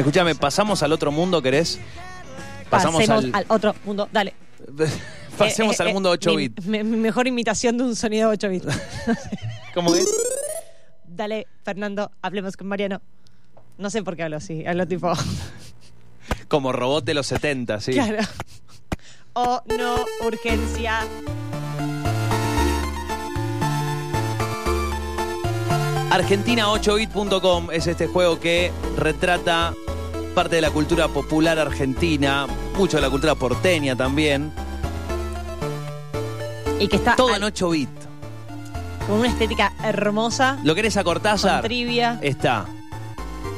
Escúchame, ¿pasamos al otro mundo, querés? Pasamos al... otro mundo, dale. Pasemos Eh, eh, al mundo eh, 8 mi- bit. Mi, mi mejor imitación de un sonido 8 bit. ¿Cómo es? Dale, Fernando, hablemos con Mariano. No sé por qué hablo así, hablo tipo. Como robot de los 70, sí. Claro. Oh, no, urgencia. Argentina8bit.com es este juego que retrata parte de la cultura popular argentina, mucho de la cultura porteña también. Y que está Todo al- en 8 bit. con una estética hermosa, ¿Lo querés a con Cortázar? trivia. Está.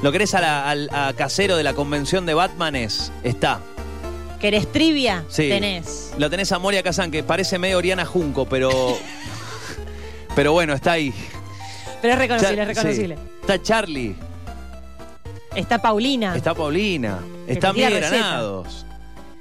¿Lo querés a, la- a Casero de la convención de Batmanes? Está. ¿Querés trivia? Sí. Tenés. Lo tenés a Moria Kazan, que parece medio Oriana Junco, pero. pero bueno, está ahí. Pero es reconocible, Char- es reconocible. sí. Está Charlie, Está Paulina. está Paulina, Que está te tira Miguel receta. Granados.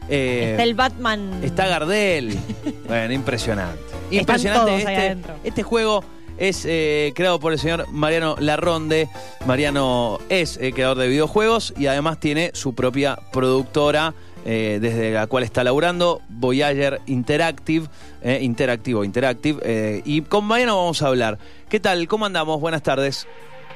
eh, Está el Batman. Está Gardel. bueno, impresionante. Están Impresionante. todos ahí Este, adentro. este juego es eh, creado por el señor Mariano Larronde. Mariano es eh, creador de videojuegos y además tiene su propia productora. eh, desde la cual está laburando, Voyager Interactive, eh, Interactivo, Interactive, eh, y con Mariano vamos a hablar. ¿Qué tal? ¿Cómo andamos? Buenas tardes.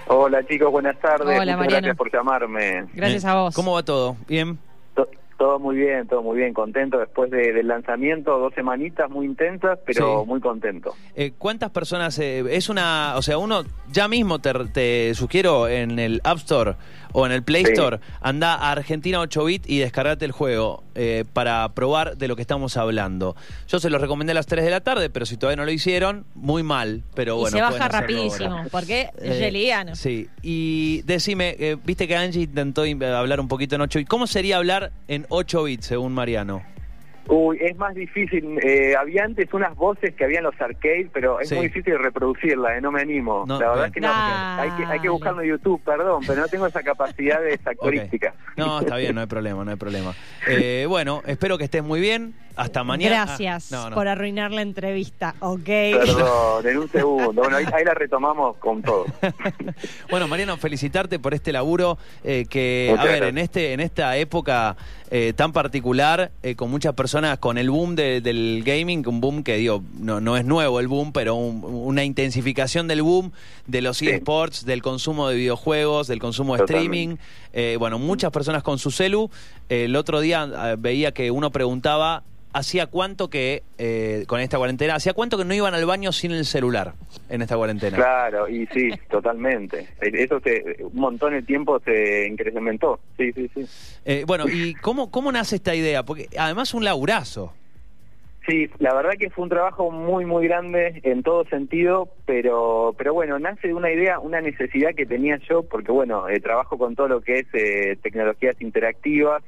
Hola chicos, buenas tardes. Hola, Muchas Mariano. gracias por llamarme. Gracias a vos. ¿Cómo va todo? ¿Bien? To- todo muy bien, todo muy bien, contento después de- del lanzamiento, dos semanitas muy intensas, pero Sí. muy contento. Eh, ¿Cuántas personas? eh, es una. O sea, uno ya mismo te, te sugiero en el App Store o en el Play Sí. Store, anda a Argentina 8 bit y descargate el juego eh, para probar de lo que estamos hablando. Yo se los recomendé a las 3 de la tarde, pero si todavía no lo hicieron, muy mal. Pero y bueno, se baja rapidísimo, ahora. porque Eh, es reliano. Sí, y decime, eh, viste que Angie intentó in- hablar un poquito en 8 bit. ¿Cómo sería hablar en 8 bits según Mariano? Uy, es más difícil. eh, había antes unas voces que había en los arcades, pero es Sí. muy difícil reproducirlas, eh, no me animo. No, La verdad bien. es que no. Hay que, hay que buscarlo en YouTube, perdón, pero no tengo esa capacidad de actorística. No, está bien, no hay problema, no hay problema. Eh, bueno, espero que estés muy bien. Hasta mañana. Gracias Ah, no, no. por arruinar la entrevista, ¿ok? Perdón, en un segundo. Bueno, ahí, ahí la retomamos con todo. Bueno, Mariano, felicitarte por este laburo eh, que, Muchas a ver, gracias. en este en esta época eh, tan particular, eh, con muchas personas, con el boom de- del gaming, un boom que digo, no, no es nuevo el boom, pero un- una intensificación del boom de los Sí. eSports, del consumo de videojuegos, del consumo de Totalmente. streaming. Eh, bueno, muchas personas con su celu. el otro día eh, veía que uno preguntaba, ¿hacía cuánto que, eh, con esta cuarentena, hacía cuánto que no iban al baño sin el celular en esta cuarentena? Claro, y sí, totalmente. Eso se, un montón de tiempo se incrementó. Sí, sí, sí. Eh, bueno, ¿y cómo, cómo nace esta idea? Porque además un laburazo. Sí, la verdad que fue un trabajo muy, muy grande en todo sentido, pero, pero bueno, nace de una idea, una necesidad que tenía yo, porque bueno, eh, trabajo con todo lo que es eh, tecnologías interactivas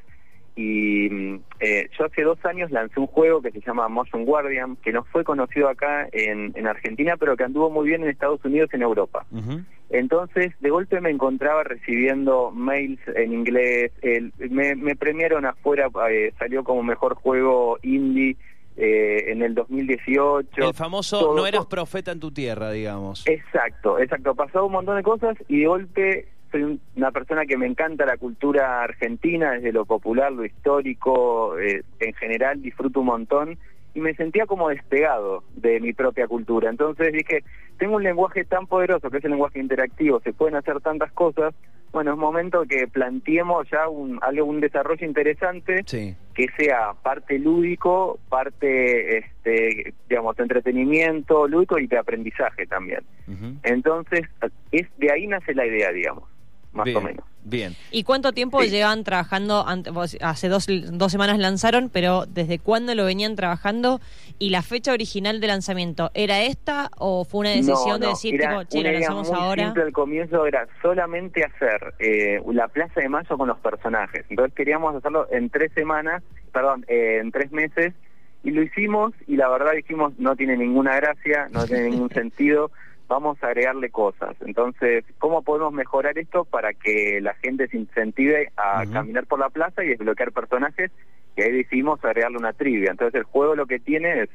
y mm, eh, yo hace dos años lancé un juego que se llama Motion Guardian, que no fue conocido acá en, en Argentina, pero que anduvo muy bien en Estados Unidos y en Europa. Entonces, de golpe me encontraba recibiendo mails en inglés, el- me, me premiaron afuera, salió como mejor juego indie eh, en el 2018. El famoso Todo- no eras profeta en tu tierra, digamos. Exacto, exacto. Pasó un montón de cosas y de golpe soy un- una persona que me encanta la cultura argentina, desde lo popular, lo histórico, eh, en general disfruto un montón y me sentía como despegado de mi propia cultura. Entonces dije, tengo un lenguaje tan poderoso que es el lenguaje interactivo, se pueden hacer tantas cosas. Bueno, es momento que planteemos ya un, algo, un desarrollo interesante Sí. Que sea parte lúdico, parte, este, digamos, entretenimiento lúdico y de aprendizaje también. Entonces, es de ahí nace la idea, digamos, más bien, o menos. Bien. ¿Y cuánto tiempo Sí. llevan trabajando? hace dos, dos semanas lanzaron, pero ¿desde cuándo lo venían trabajando? ¿Y la fecha original de lanzamiento era esta o fue una decisión No, de decir, era tipo, che, lo lanzamos muy ahora? simple al comienzo era solamente hacer eh, la Plaza de Mayo con los personajes. Entonces queríamos hacerlo en tres semanas, perdón, eh, en tres meses, y lo hicimos y la verdad dijimos no tiene ninguna gracia, no tiene ningún sentido, vamos a agregarle cosas. Entonces, ¿cómo podemos mejorar esto para que la gente se incentive a caminar por la plaza y desbloquear personajes? Y ahí decidimos agregarle una trivia. Entonces el juego lo que tiene es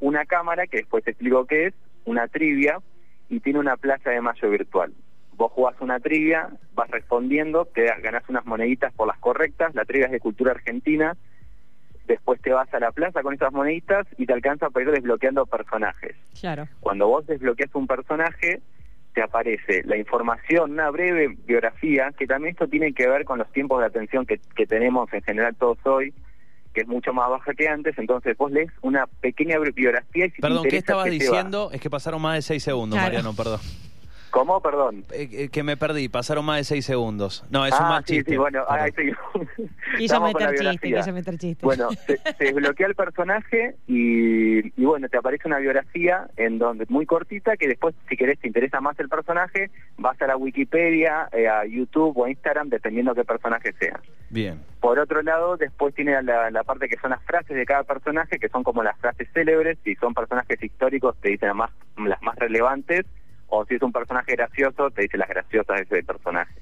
una cámara, que después te explico qué es, una trivia, y tiene una plaza de mayo virtual. vos jugás una trivia, vas respondiendo, te ganás unas moneditas por las correctas, la trivia es de cultura argentina, después te vas a la plaza con esas moneditas y te alcanza para ir desbloqueando personajes. Claro. Cuando vos desbloqueas un personaje, te aparece la información, una breve biografía, que también esto tiene que ver con los tiempos de atención que, que tenemos en general todos hoy, que es mucho más baja que antes, entonces vos lees una pequeña biografía y si te Perdón, ¿qué interesa, estabas que te va. diciendo? Es que pasaron más de seis segundos, Claro. Mariano, perdón. ¿Cómo? Perdón. Eh, eh, que me perdí, pasaron más de seis segundos. No, es un ah, mal sí, chiste. sí, bueno, ahí estoy. Quiso meter chiste, quiso meter chiste. Bueno, se, se desbloquea el personaje y, y bueno, te aparece una biografía en donde muy cortita que después, si querés, te interesa más el personaje, vas a la Wikipedia, eh, a YouTube o a Instagram, dependiendo qué personaje sea. Bien. Por otro lado, después tiene la, la parte que son las frases de cada personaje, que son como las frases célebres, si son personajes históricos te dicen las más, las más relevantes, o si es un personaje gracioso te dice las graciosas de ese personaje.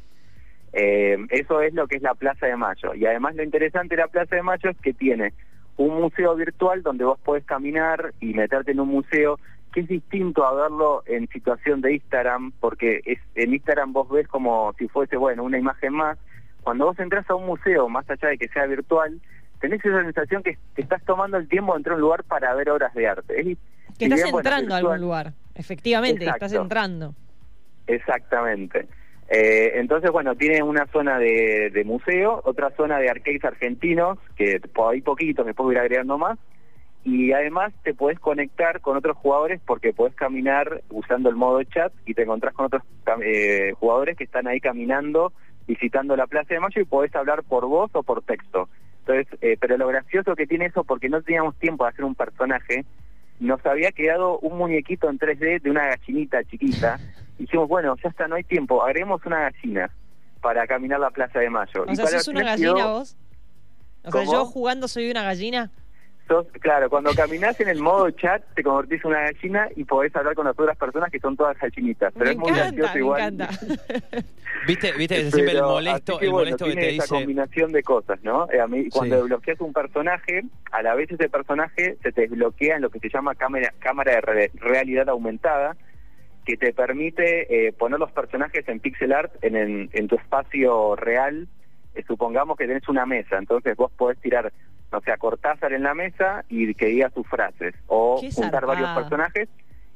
Eh, eso es lo que es la Plaza de Mayo. Y además lo interesante de la Plaza de Mayo es que tiene un museo virtual donde vos podés caminar y meterte en un museo que es distinto a verlo en situación de Instagram, porque es, en Instagram vos ves como si fuese, bueno, una imagen más. Cuando vos entras a un museo, más allá de que sea virtual, tenés esa sensación que te estás tomando el tiempo de entrar a un lugar para ver obras de arte. Es- que si estás bien, bueno, entrando a algún lugar. Efectivamente, estás entrando. Exactamente. Eh, entonces, bueno, tiene una zona de, de museo, otra zona de arcades argentinos, que por ahí poquito, me puedo ir agregando más, y además te podés conectar con otros jugadores porque podés caminar usando el modo chat y te encontrás con otros eh, jugadores que están ahí caminando, visitando la Plaza de Mayo y podés hablar por voz o por texto. Entonces, eh, pero lo gracioso que tiene eso, porque no teníamos tiempo de hacer un personaje, nos había quedado un muñequito en 3D de una gallinita chiquita. Dijimos, bueno, ya está, no hay tiempo, agreguemos una gallina para caminar la Plaza de Mayo. O Y sea, sos una gallina quedó- vos. O sea, yo jugando soy una gallina. Sos- claro, cuando caminás en el modo chat te convertís en una gallina y podés hablar con las otras personas que son todas gallinitas. Pero me es muy encanta, gracioso me igual. encanta. ¿Viste, viste que siempre el Pero, molesto, que, el bueno, molesto que tiene te esa dice. combinación de cosas, ¿no? Eh, a mí, cuando Sí. desbloqueas un personaje, a la vez ese personaje se te desbloquea en lo que se llama cámara, cámara de re- realidad aumentada, que te permite eh, poner los personajes en pixel art en, en, en tu espacio real. Eh, supongamos que tenés una mesa, entonces vos podés tirar, no sé, a Cortázar en la mesa y que diga sus frases, o Qué juntar zarpado. varios personajes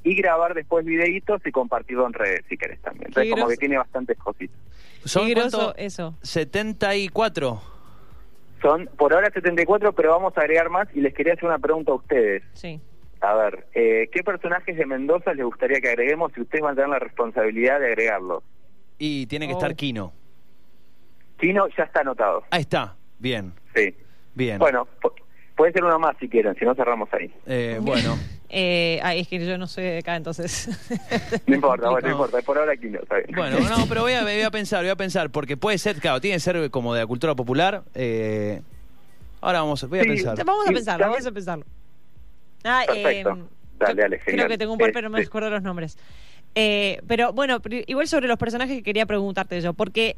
y grabar después videitos y compartirlo en redes si querés también. Entonces como groso. que tiene bastantes cositas. ¿Son Qué groso cuánto? eso. 74. Son por ahora 74, pero vamos a agregar más y les quería hacer una pregunta a ustedes. Sí. A ver, eh, ¿qué personajes de Mendoza les gustaría que agreguemos si ustedes van a tener la responsabilidad de agregarlos? Y tiene que Oh. estar Kino. Kino ya está anotado, Ahí está. Bien, sí. Bien. Bueno, pu- puede ser uno más si quieren, si no cerramos ahí. Eh, bueno. Eh, ay, es que yo no soy de acá, entonces. No importa, bueno, no No. importa, por ahora Kino, está bien. Bueno, no, pero voy a, voy a pensar, voy a pensar, porque puede ser, claro, tiene que ser como de la cultura popular. eh, ahora vamos, voy a Sí, pensar. vamos a pensarlo, vamos a pensarlo. Ah, Perfecto. eh, Dale, dale, Creo genial. que tengo un par, pero no me Este- acuerdo los nombres. Eh, pero bueno, igual sobre los personajes que quería preguntarte yo, porque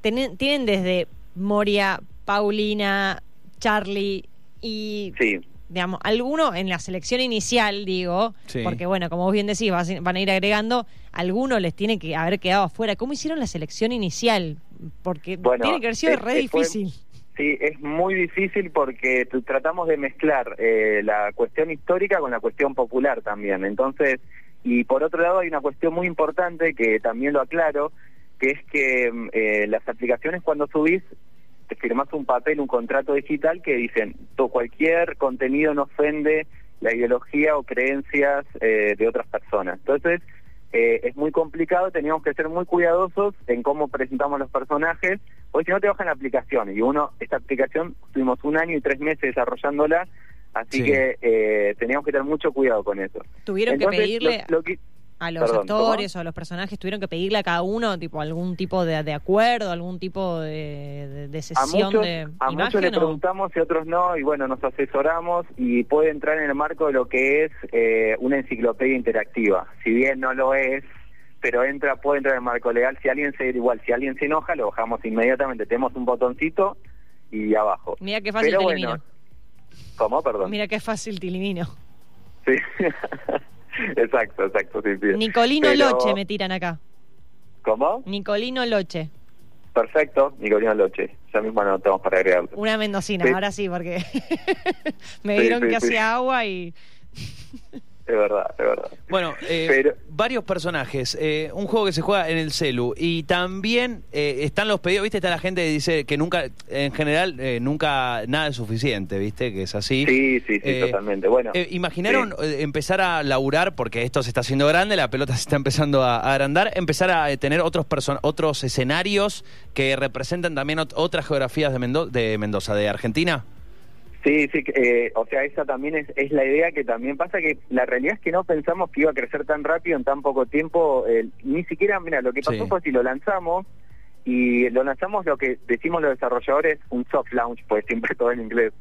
tienen, tienen desde Moria, Paulina, Charlie y Sí, digamos, alguno en la selección inicial, digo, Sí. porque bueno, como vos bien decís, vas- van a ir agregando, alguno les tiene que haber quedado afuera. ¿Cómo hicieron la selección inicial? Porque Bueno, tiene que haber sido es- re fue- difícil. Sí, es muy difícil porque tratamos de mezclar eh, la cuestión histórica con la cuestión popular también. Entonces, y por otro lado hay una cuestión muy importante que también lo aclaro, que es que mm, eh, las aplicaciones cuando subís, te firmas un papel, un contrato digital que dicen, "To- cualquier contenido no ofende la ideología o creencias eh, de otras personas. Entonces, eh, es muy complicado, teníamos que ser muy cuidadosos en cómo presentamos los personajes, porque si no te bajan la aplicación, y uno, esta aplicación, tuvimos un año y tres meses desarrollándola, así Sí. que eh, teníamos que tener mucho cuidado con eso. Tuvieron Entonces, que pedirle lo- lo que- a los Perdón, actores o a los personajes, tuvieron que pedirle a cada uno tipo algún tipo de, de acuerdo, algún tipo de, de, de a sesión muchos, de a muchos imagen le o- preguntamos y a otros no, y bueno, nos asesoramos y puede entrar en el marco de lo que es eh, una enciclopedia interactiva. Si bien no lo es, pero entra puede entrar en el marco legal. Si alguien se igual, si alguien se enoja, lo bajamos inmediatamente. Tenemos un botoncito y abajo. Mira qué fácil Pero te bueno, elimino. ¿Cómo? Perdón. Mira qué fácil te elimino. Sí. exacto, exacto. Sí, sí. Nicolino Pero- Loche me tiran acá. ¿Cómo? Nicolino Loche. Perfecto, Nicolino Loche. Ya mismo anotamos para agregarlo. Una mendocina, Sí. ahora sí, porque me Sí, dieron sí, que hacía agua y... Es verdad, es verdad. Bueno, eh, Pero- varios personajes. eh, un juego que se juega en el celu. Y también eh, están los pedidos, ¿viste? Está la gente que dice que nunca, en general, eh, nunca nada es suficiente, ¿viste? Que es así. Sí, sí, sí, Eh, totalmente. Bueno, Eh, ¿Imaginaron sí. empezar a laburar, porque esto se está haciendo grande, la pelota se está empezando a, a agrandar, empezar a tener otros person otros escenarios que representan también ot- otras geografías de, Mendo- de Mendoza, de Argentina? Sí, sí, eh, o sea, esa también es, es la idea que también pasa que la realidad es que no pensamos que iba a crecer tan rápido en tan poco tiempo, eh, ni siquiera, mira, lo que pasó Sí. fue si lo lanzamos y lo lanzamos lo que decimos los desarrolladores, un soft launch, pues siempre todo en inglés,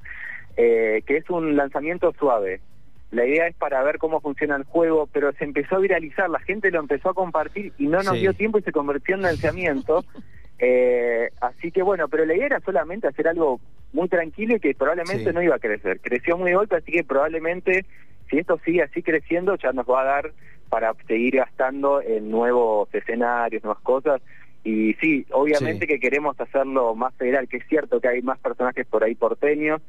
eh, que es un lanzamiento suave. La idea es para ver cómo funciona el juego, pero se empezó a viralizar, la gente lo empezó a compartir y no nos Sí. dio tiempo y se convirtió en lanzamiento. Eh, así que bueno, pero la idea era solamente hacer algo muy tranquilo y que probablemente Sí. no iba a crecer. Creció muy de golpe, así que probablemente si esto sigue así creciendo ya nos va a dar para seguir gastando en nuevos escenarios, nuevas cosas. Y sí, obviamente Sí. que queremos hacerlo más federal, que es cierto que hay más personajes por ahí porteños,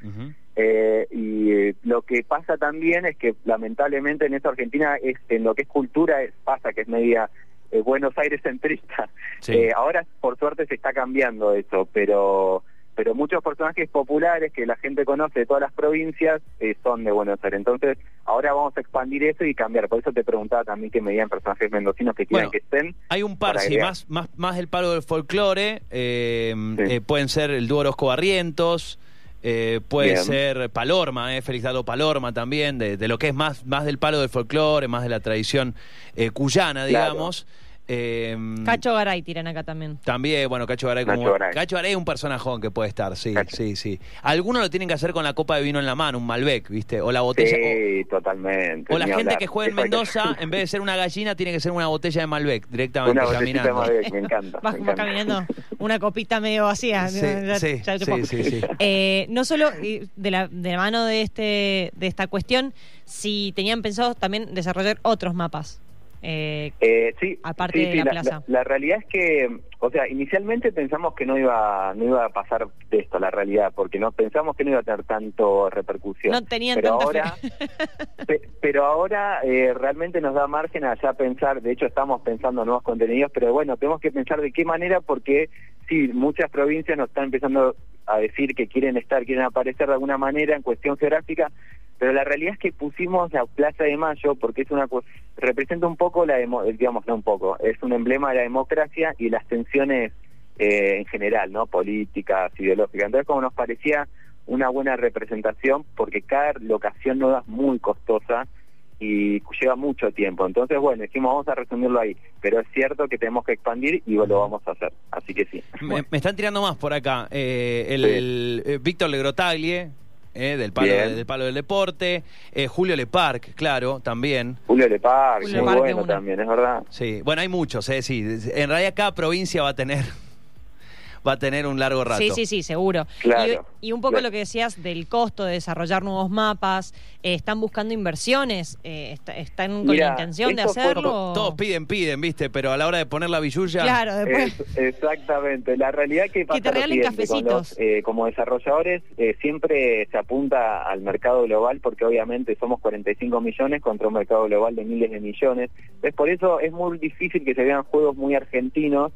eh, y eh, lo que pasa también es que lamentablemente en esta Argentina es en lo que es cultura es, pasa que es media eh, Buenos Aires centrista. Sí. Eh, ahora por suerte se está cambiando eso, pero pero muchos personajes populares que la gente conoce de todas las provincias eh, son de Buenos Aires. Entonces ahora vamos a expandir eso y cambiar. Por eso te preguntaba también que me digan personajes mendocinos que quieran Bueno, que estén. Hay un par, sí, más, más, más del palo del folclore. eh, Sí. eh, pueden ser el dúo Orozco Barrientos. eh, puede Bien. ser Palorma, eh, Félix Dado Palorma también, de, de lo que es más, más del palo del folclore, más de la tradición eh, cuyana, Claro. Eh, Cacho Garay tiran acá también. También, bueno, Cacho Garay como. Garay. Cacho Garay es un personajón que puede estar, sí, Cacho. sí, sí. Algunos lo tienen que hacer con la copa de vino en la mano, un Malbec, ¿viste? O la botella. Sí, totalmente. O, o la gente hablar. que juega en Mendoza, en vez de ser una gallina, tiene que ser una botella de Malbec directamente Una botellita de caminando. Malbec, me encanta. Vas me encanta. caminando una copita medio vacía. Sí, Ya- sí, ya te sí, pongo. sí, sí. Eh, no solo de la, de la mano de este de esta cuestión, si tenían pensado también desarrollar otros mapas. Eh, Eh, sí, Aparte sí, de la la, plaza. la- la realidad es que, o sea, inicialmente pensamos que no iba, no iba a pasar de esto, la realidad, porque no pensamos que no iba a tener tanto repercusión. no tenían pero tanta ahora, pe- pero ahora eh, realmente nos da margen a ya pensar, de hecho estamos pensando en nuevos contenidos, pero bueno, tenemos que pensar de qué manera, porque sí, muchas provincias nos están empezando a decir que quieren estar, quieren aparecer de alguna manera en cuestión geográfica, pero la realidad es que pusimos la Plaza de Mayo porque es una representa un poco la demo- digamos no un poco, es un emblema de la democracia y las tensiones eh, en general, ¿no? políticas, ideológicas. Entonces como nos parecía una buena representación porque cada locación nueva es muy costosa y lleva mucho tiempo. Entonces, bueno, dijimos vamos a resumirlo ahí, pero es cierto que tenemos que expandir y lo vamos a hacer. Así que sí. Me, me están tirando más por acá. Eh, el, Sí. el, eh, Víctor Legrotaglie, eh, del, palo, Bien. del palo del deporte. Eh, Julio Leparc, claro, también. Julio Lepar, Julio muy bueno también, es verdad. Sí, bueno, hay muchos, eh, sí. En realidad cada provincia va a tener va a tener un largo rato. Sí, sí, sí, seguro. Claro. Y, y un poco Claro. lo que decías del costo de desarrollar nuevos mapas, eh, ¿están buscando inversiones? Eh, está- ¿Están con la intención de hacerlo? To- Todos piden, piden, ¿viste? Pero a la hora de poner la billulla. Claro, después... Es- exactamente. La realidad que pasa te lo regalen cafecitos. los, eh, como desarrolladores eh, siempre se apunta al mercado global porque obviamente somos 45 millones contra un mercado global de miles de millones. Entonces por eso es muy difícil que se vean juegos muy argentinos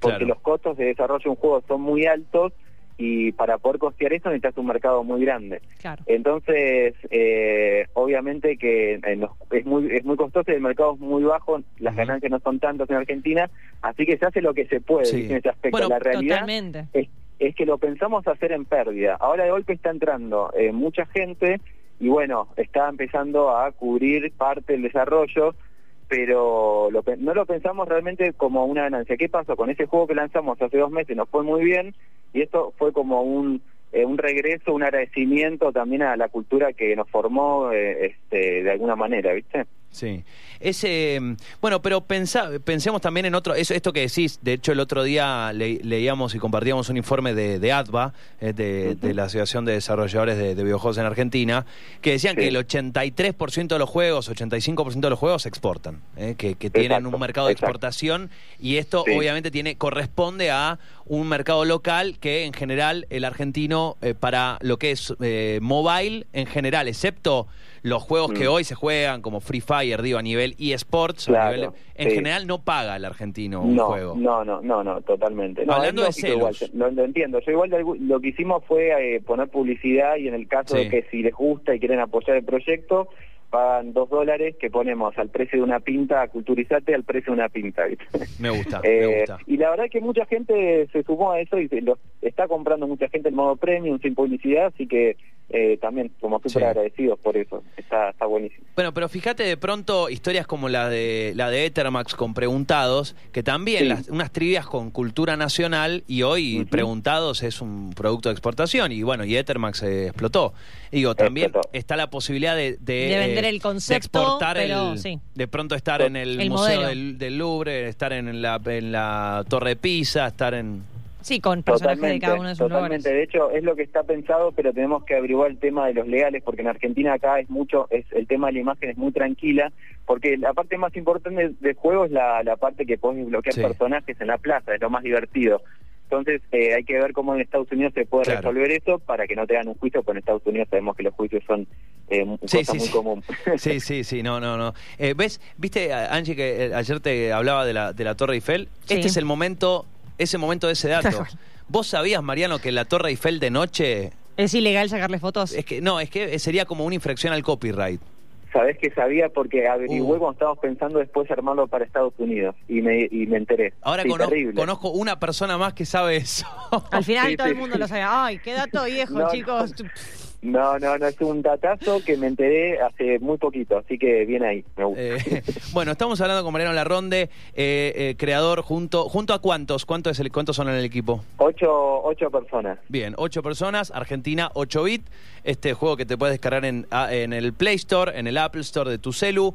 porque Claro. los costos de desarrollo de un juego son muy altos y para poder costear eso necesitas un mercado muy grande. Claro. Entonces, eh, obviamente que eh, es muy es muy costoso y el mercado es muy bajo, las ganancias no son tantas en Argentina, así que se hace lo que se puede en ese aspecto. Bueno, la realidad Totalmente. es, es que lo pensamos hacer en pérdida. Ahora de golpe está entrando eh, mucha gente y bueno, está empezando a cubrir parte del desarrollo, pero lo no lo pensamos realmente como una ganancia. ¿Qué pasó? Con ese juego que lanzamos hace dos meses nos fue muy bien y esto fue como un, eh, un regreso, un agradecimiento también a la cultura que nos formó eh, este, de alguna manera, ¿viste? Sí. Ese, bueno, pero pensa, pensemos también en otro, eso, esto que decís, de hecho el otro día leíamos y compartíamos un informe de, de ADVA, eh, de, la Asociación de Desarrolladores de, Videojuegos en Argentina, que decían que el 83% de los juegos, 85% de los juegos se exportan, eh, que, tienen un mercado de exportación y esto obviamente tiene corresponde a un mercado local que en general el argentino eh, para lo que es mobile en general, excepto los juegos que mm. hoy se juegan como Free Fire, digo, a nivel eSports, en general no paga el argentino un juego. No, no, no, no, totalmente. Hablando de celos. lo, entiendo. Yo igual lo que hicimos fue eh, poner publicidad y en el caso de que si les gusta y quieren apoyar el proyecto, pagan dos dólares que ponemos al precio de una pinta, culturizate al precio de una pinta. Me gusta, me eh, gusta. Y la verdad es que mucha gente se sumó a eso y lo está comprando mucha gente en modo premium, sin publicidad, así que eh, también como súper agradecidos por eso. Está, está buenísimo. Bueno, pero fíjate de pronto historias como la de la de Ethermax con Preguntados, que también las, unas trivias con cultura nacional y hoy Preguntados es un producto de exportación y bueno, y Ethermax explotó. digo, también está la posibilidad de, de, vender el concepto, exportar pero, de pronto estar en el, Museo del, del, Louvre, estar en la, en la Torre de Pisa, estar en... Sí, con personajes de cada uno de sus Totalmente, de hecho es lo que está pensado, pero tenemos que averiguar el tema de los legales, porque en Argentina acá es mucho, es el tema de la imagen es muy tranquila, porque la parte más importante del juego es la, la parte que puedes bloquear personajes en la plaza, es lo más divertido. Entonces eh, hay que ver cómo en Estados Unidos se puede resolver eso para que no tengan un juicio, porque en Estados Unidos sabemos que los juicios son eh, sí, sí, muy común. Sí, sí, sí, no, no, no. Eh, ¿Ves? ¿Viste, Angie, que eh, ayer te hablaba de la, de la Torre Eiffel? Este es el momento ese momento de ese dato. ¿Vos sabías, Mariano, que la Torre Eiffel de noche... ¿Es ilegal sacarle fotos? Es que No, es que sería como una infracción al copyright. Sabés que sabía porque averigué uh. cuando estábamos pensando después armarlo para Estados Unidos y me, y me enteré. Ahora conozco, una persona más que sabe eso. Al final todo el mundo lo sabe. Ay, qué dato viejo, chicos. No, no, no, es un datazo que me enteré hace muy poquito, así que viene ahí, me gusta. Eh, bueno, estamos hablando con Mariano Larronde, eh, eh, creador, junto junto a cuántos, ¿Cuánto es el, ¿cuántos son en el equipo? Ocho, ocho personas. Bien, ocho personas, Argentina 8 bit, este juego que te puedes descargar en, en el Play Store, en el Apple Store de tu celu,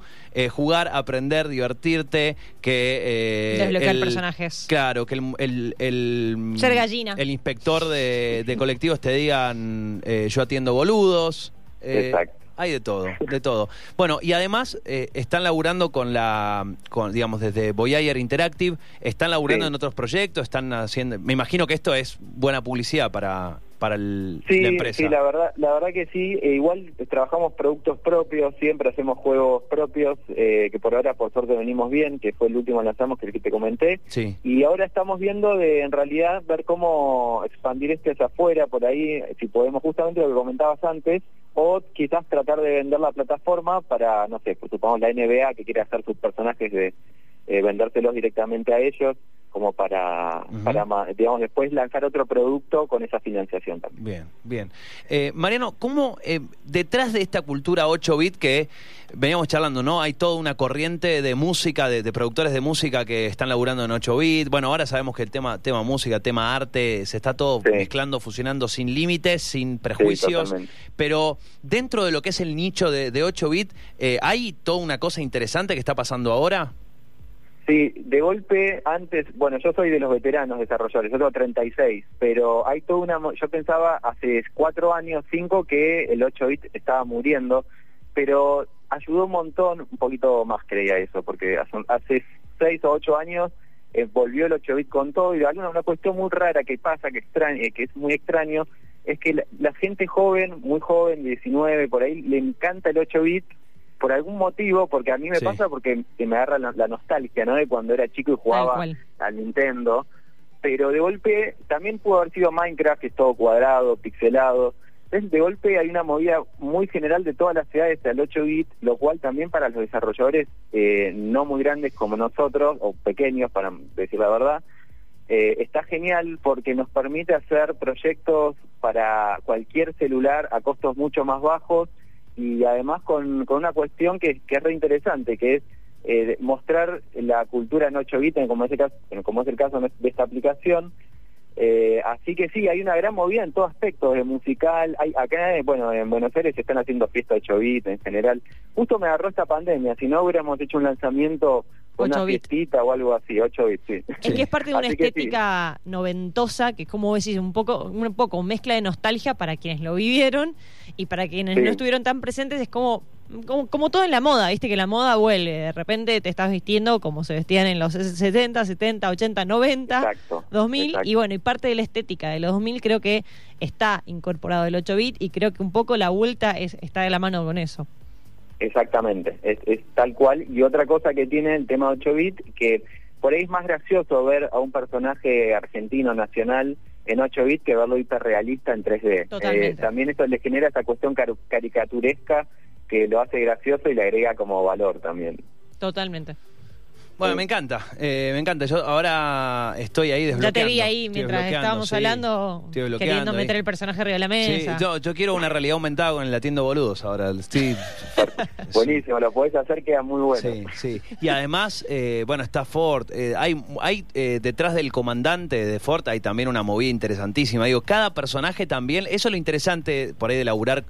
jugar, aprender, divertirte, que... Desbloquear personajes. Claro, que el... el, Ser gallina. El inspector de, de colectivos te digan, yo atiendo boludos. Eh, hay de todo, de todo. Bueno, y además eh, están laburando con la, con, digamos, desde Voyager Interactive, están laburando en otros proyectos, están haciendo, me imagino que esto es buena publicidad para, para el, la empresa. Sí, la verdad, la verdad que sí. E igual trabajamos productos propios, siempre hacemos juegos propios, eh, que por ahora por suerte venimos bien, que fue el último lanzamos que el que te comenté. Sí. Y ahora estamos viendo de en realidad ver cómo expandir este hacia afuera, por ahí, si podemos justamente lo que comentabas antes, o quizás tratar de vender la plataforma para, no sé, pues supongamos la NBA que quiere hacer sus personajes de eh, vendérselos directamente a ellos como para, para, digamos, después lanzar otro producto con esa financiación también. Bien, bien. Eh, Mariano, ¿cómo eh, detrás de esta cultura 8 bit que veníamos charlando, ¿no? Hay toda una corriente de música, de, productores de música que están laburando en 8 bit. Bueno, ahora sabemos que el tema, tema música, tema arte, se está todo mezclando, fusionando sin límites, sin prejuicios. pero dentro de lo que es el nicho de, de 8 bit, eh, ¿hay toda una cosa interesante que está pasando ahora? Sí, de golpe antes, bueno, yo soy de los veteranos desarrolladores, yo tengo 36, pero hay toda una, yo pensaba hace cuatro años, cinco, que el 8 bit estaba muriendo, pero ayudó un montón, un poquito más creía eso, porque hace seis o ocho años eh, volvió el 8 bit con todo y alguna una cuestión muy rara que pasa, que, extraña, eh, que es muy extraño, es que la, gente joven, muy joven, 19 por ahí, le encanta el 8 bit por algún motivo, porque a mí me pasa porque me agarra la, nostalgia, ¿no? De cuando era chico y jugaba al Nintendo. Pero de golpe también pudo haber sido Minecraft, que es todo cuadrado, pixelado. Entonces, de golpe hay una movida muy general de todas las ciudades al 8 bit, lo cual también para los desarrolladores eh, no muy grandes como nosotros, o pequeños, para decir la verdad, eh, está genial porque nos permite hacer proyectos para cualquier celular a costos mucho más bajos y además con, una cuestión que, que es re interesante, que es eh, mostrar la cultura en 8 bits, como es el caso, de esta aplicación, eh, así que sí, hay una gran movida en todo aspecto, de musical. Hay, acá, bueno, en Buenos Aires se están haciendo fiestas de 8 bits en general. Justo me agarró esta pandemia, si no hubiéramos hecho un lanzamiento, una 8 bits. fiestita o algo así, 8 bits, sí. Es que es parte de una Así que sí. estética noventosa, que como vos decís, un poco, un poco mezcla de nostalgia para quienes lo vivieron y para quienes Sí. no estuvieron tan presentes, es como, como, como todo en la moda, viste que la moda vuelve, de repente te estás vistiendo como se vestían en los 70, 70, 80, 90, Exacto, 2000, exacto. y bueno, y parte de la estética de los 2000 creo que está incorporado el 8 bit y creo que un poco la vuelta es, está de la mano con eso. Exactamente, es, es tal cual. Y otra cosa que tiene el tema 8 bit, que por ahí es más gracioso ver a un personaje argentino nacional en 8 bit que verlo hiperrealista en 3D. Totalmente. Eh, también eso le genera esa cuestión car- caricaturesca que lo hace gracioso y le agrega como valor también. Totalmente. Bueno, Sí. me encanta, eh, me encanta. Yo ahora estoy ahí Ya desbloqueando. te vi ahí Estoy mientras estábamos sí. hablando, queriendo ahí. meter el personaje arriba de la Sí, mesa. yo, yo quiero una realidad aumentada con el Atiendo Boludos ahora. Estoy... Buenísimo, lo podés hacer, queda muy bueno. Sí, sí. Y además, eh, bueno, está Ford. eh, hay hay eh, detrás del comandante de Ford hay también una movida interesantísima. Digo, cada personaje también, eso es lo interesante por ahí de laburar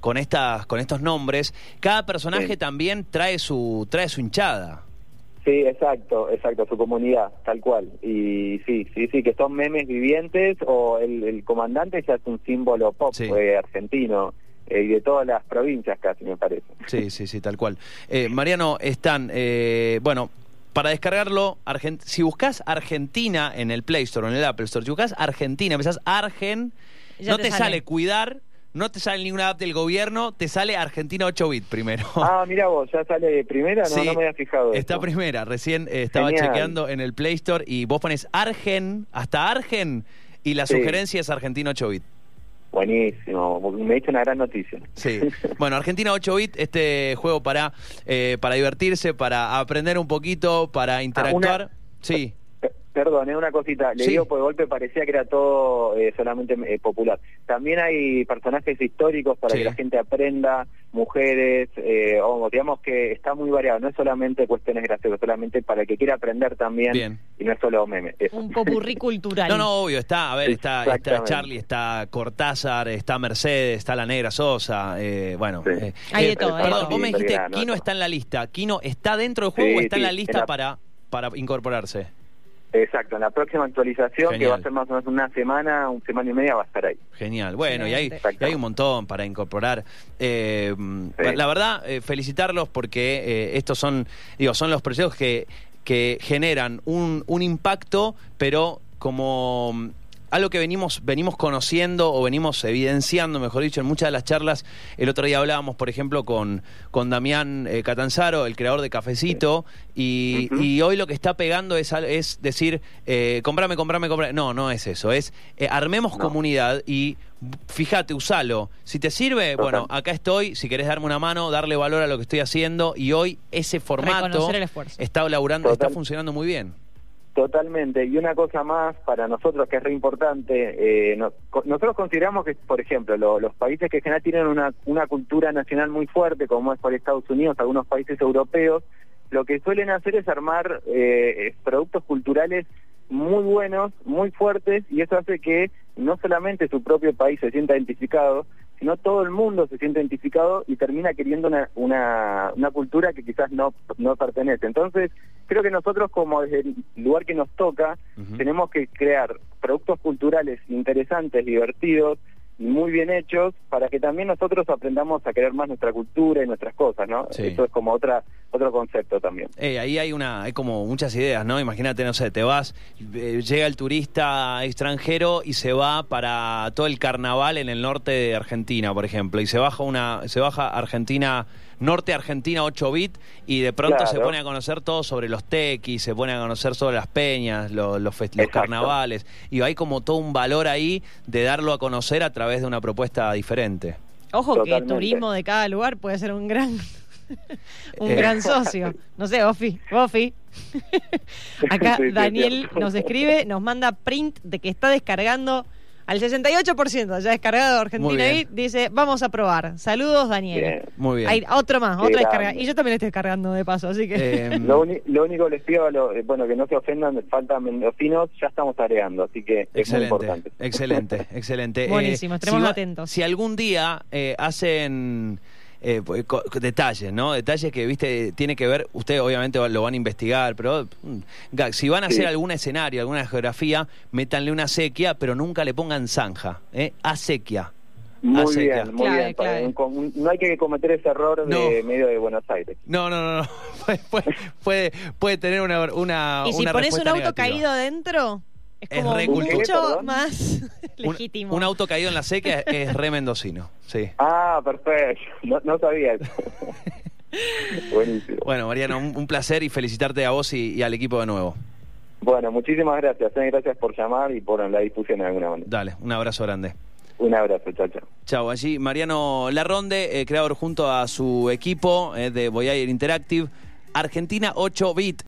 con estas con estos nombres. Cada personaje Sí. también trae su trae su hinchada. Sí, exacto, exacto, su comunidad, tal cual. Y sí, sí, sí, que son memes vivientes o el, el comandante ya es un símbolo pop Sí. eh, argentino eh, y de todas las provincias casi, me parece. Sí, sí, sí, tal cual. Eh, Mariano, están, eh, bueno, para descargarlo, Argen- si buscas Argentina en el Play Store o en el Apple Store, si buscas Argentina, empezás Argen, Ya no te te, sale. sale. cuidar, no te sale ninguna app del gobierno, te sale Argentina 8 bit primero. Ah, mira vos, ya sale de primera, no, Sí, no me había fijado. Está primera, recién eh, estaba Genial. chequeando en el Play Store y vos pones Argen, hasta Argen, y la Sí. sugerencia es Argentina 8 bit. Buenísimo, me hizo una gran noticia. Sí. Bueno, Argentina 8 bit, este juego para, eh, para divertirse, para aprender un poquito, para interactuar. Sí. Pe- Perdón, eh, una cosita, le Sí. digo por golpe parecía que era todo eh, solamente eh, popular. También hay personajes históricos para Sí. que la gente aprenda, mujeres, eh, o digamos que está muy variado, no es solamente cuestiones graciosas, solamente para el que quiera aprender también Bien. y no es solo memes. eso. Un popurrí cultural. No, no, obvio, está, a ver, está, está. Charlie, está Cortázar, está Mercedes, está la Negra Sosa, eh, bueno. Sí. eh, Hay de todo, perdón, vos me dijiste, Kino está en la lista. ¿Kino está dentro del juego Sí, o está en la lista para, para incorporarse? Exacto, en la próxima actualización, que va a ser más o menos una semana, una semana y media, va a estar ahí. Genial. Bueno, y hay, y hay un montón para incorporar. Eh, Sí. La verdad, eh, felicitarlos porque eh, estos son, digo, son los proyectos que, que generan un, un impacto, pero como mm, algo que venimos, venimos conociendo o venimos evidenciando, mejor dicho, en muchas de las charlas. El otro día hablábamos, por ejemplo, con, con Damián eh, Catanzaro, el creador de Cafecito, y, y hoy lo que está pegando es, al- es decir, eh, comprame, comprame, comprame. No, no es eso, es eh, armemos No. comunidad y fíjate, usalo. Si te sirve, Total. bueno, acá estoy, si querés darme una mano, darle valor a lo que estoy haciendo y hoy ese formato el está laburando, está funcionando muy bien. Totalmente. Y una cosa más para nosotros que es re importante, eh, no- nosotros consideramos que, por ejemplo, lo- los países que en general tienen una, una cultura nacional muy fuerte, como es por Estados Unidos, algunos países europeos, lo que suelen hacer es armar eh, productos culturales muy buenos, muy fuertes, y eso hace que no solamente su propio país se sienta identificado, sino todo el mundo se siente identificado y termina queriendo una, una, una cultura que quizás no, no pertenece. Entonces, creo que nosotros como desde el lugar que nos toca, tenemos que crear productos culturales interesantes, divertidos y muy bien hechos para que también nosotros aprendamos a querer más nuestra cultura y nuestras cosas, ¿no? Sí. Eso es como otra otro concepto también. Eh, ahí hay una, hay como muchas ideas, ¿no? Imagínate, no sé, te vas, eh, llega el turista extranjero y se va para todo el carnaval en el norte de Argentina, por ejemplo, y se baja una, se baja Argentina, norte Argentina 8 bit, y de pronto se pone a conocer todo sobre los tequis, se pone a conocer sobre las peñas, lo- los, los Exacto. carnavales, y hay como todo un valor ahí de darlo a conocer a través de una propuesta diferente. Ojo que turismo de cada lugar puede ser un gran un Eh. gran socio. No sé, Ofi, Ofi. Acá Daniel nos escribe, nos manda print de que está descargando Al 68% ya descargado Argentina ahí, dice, vamos a probar. Saludos, Daniel. Bien. Muy bien. Hay otro más, Qué otra grande. descarga. Y yo también estoy descargando de paso, así que... Eh, Lo, único que les pido, a lo- eh, bueno, que no se ofendan, faltan mendocinos, ya estamos agregando, así que es muy Excelente, importante. excelente, excelente. Buenísimo, estaremos si atentos. Si algún día eh, hacen eh, pues, co- detalles, ¿no? Detalles que, viste, tiene que ver, ustedes obviamente lo van a investigar, pero mm, Gag, si van a Sí. hacer algún escenario, alguna geografía, métanle una sequía, pero nunca le pongan zanja, ¿eh? Acequia. Muy Acequia. bien, muy Clave, bien. un- no hay que cometer ese error de medio de Buenos Aires. No, no, no, no. puede, puede- tener una, una y si una pones un auto negativa. caído adentro, es Es como re mucho. Perdón. más legítimo. Un, auto caído en la sequía es, es re mendocino, sí. Ah, perfecto. No, no sabía eso. Buenísimo. Bueno, Mariano, un, un placer y felicitarte a vos y, y al equipo de nuevo. Bueno, muchísimas gracias. eh, Gracias por llamar y por la difusión de alguna manera. Dale, un abrazo grande. Un abrazo, chao, chao. Chao, allí Mariano Larronde, eh, creador junto a su equipo eh, de Voyager Interactive, Argentina 8 Bit.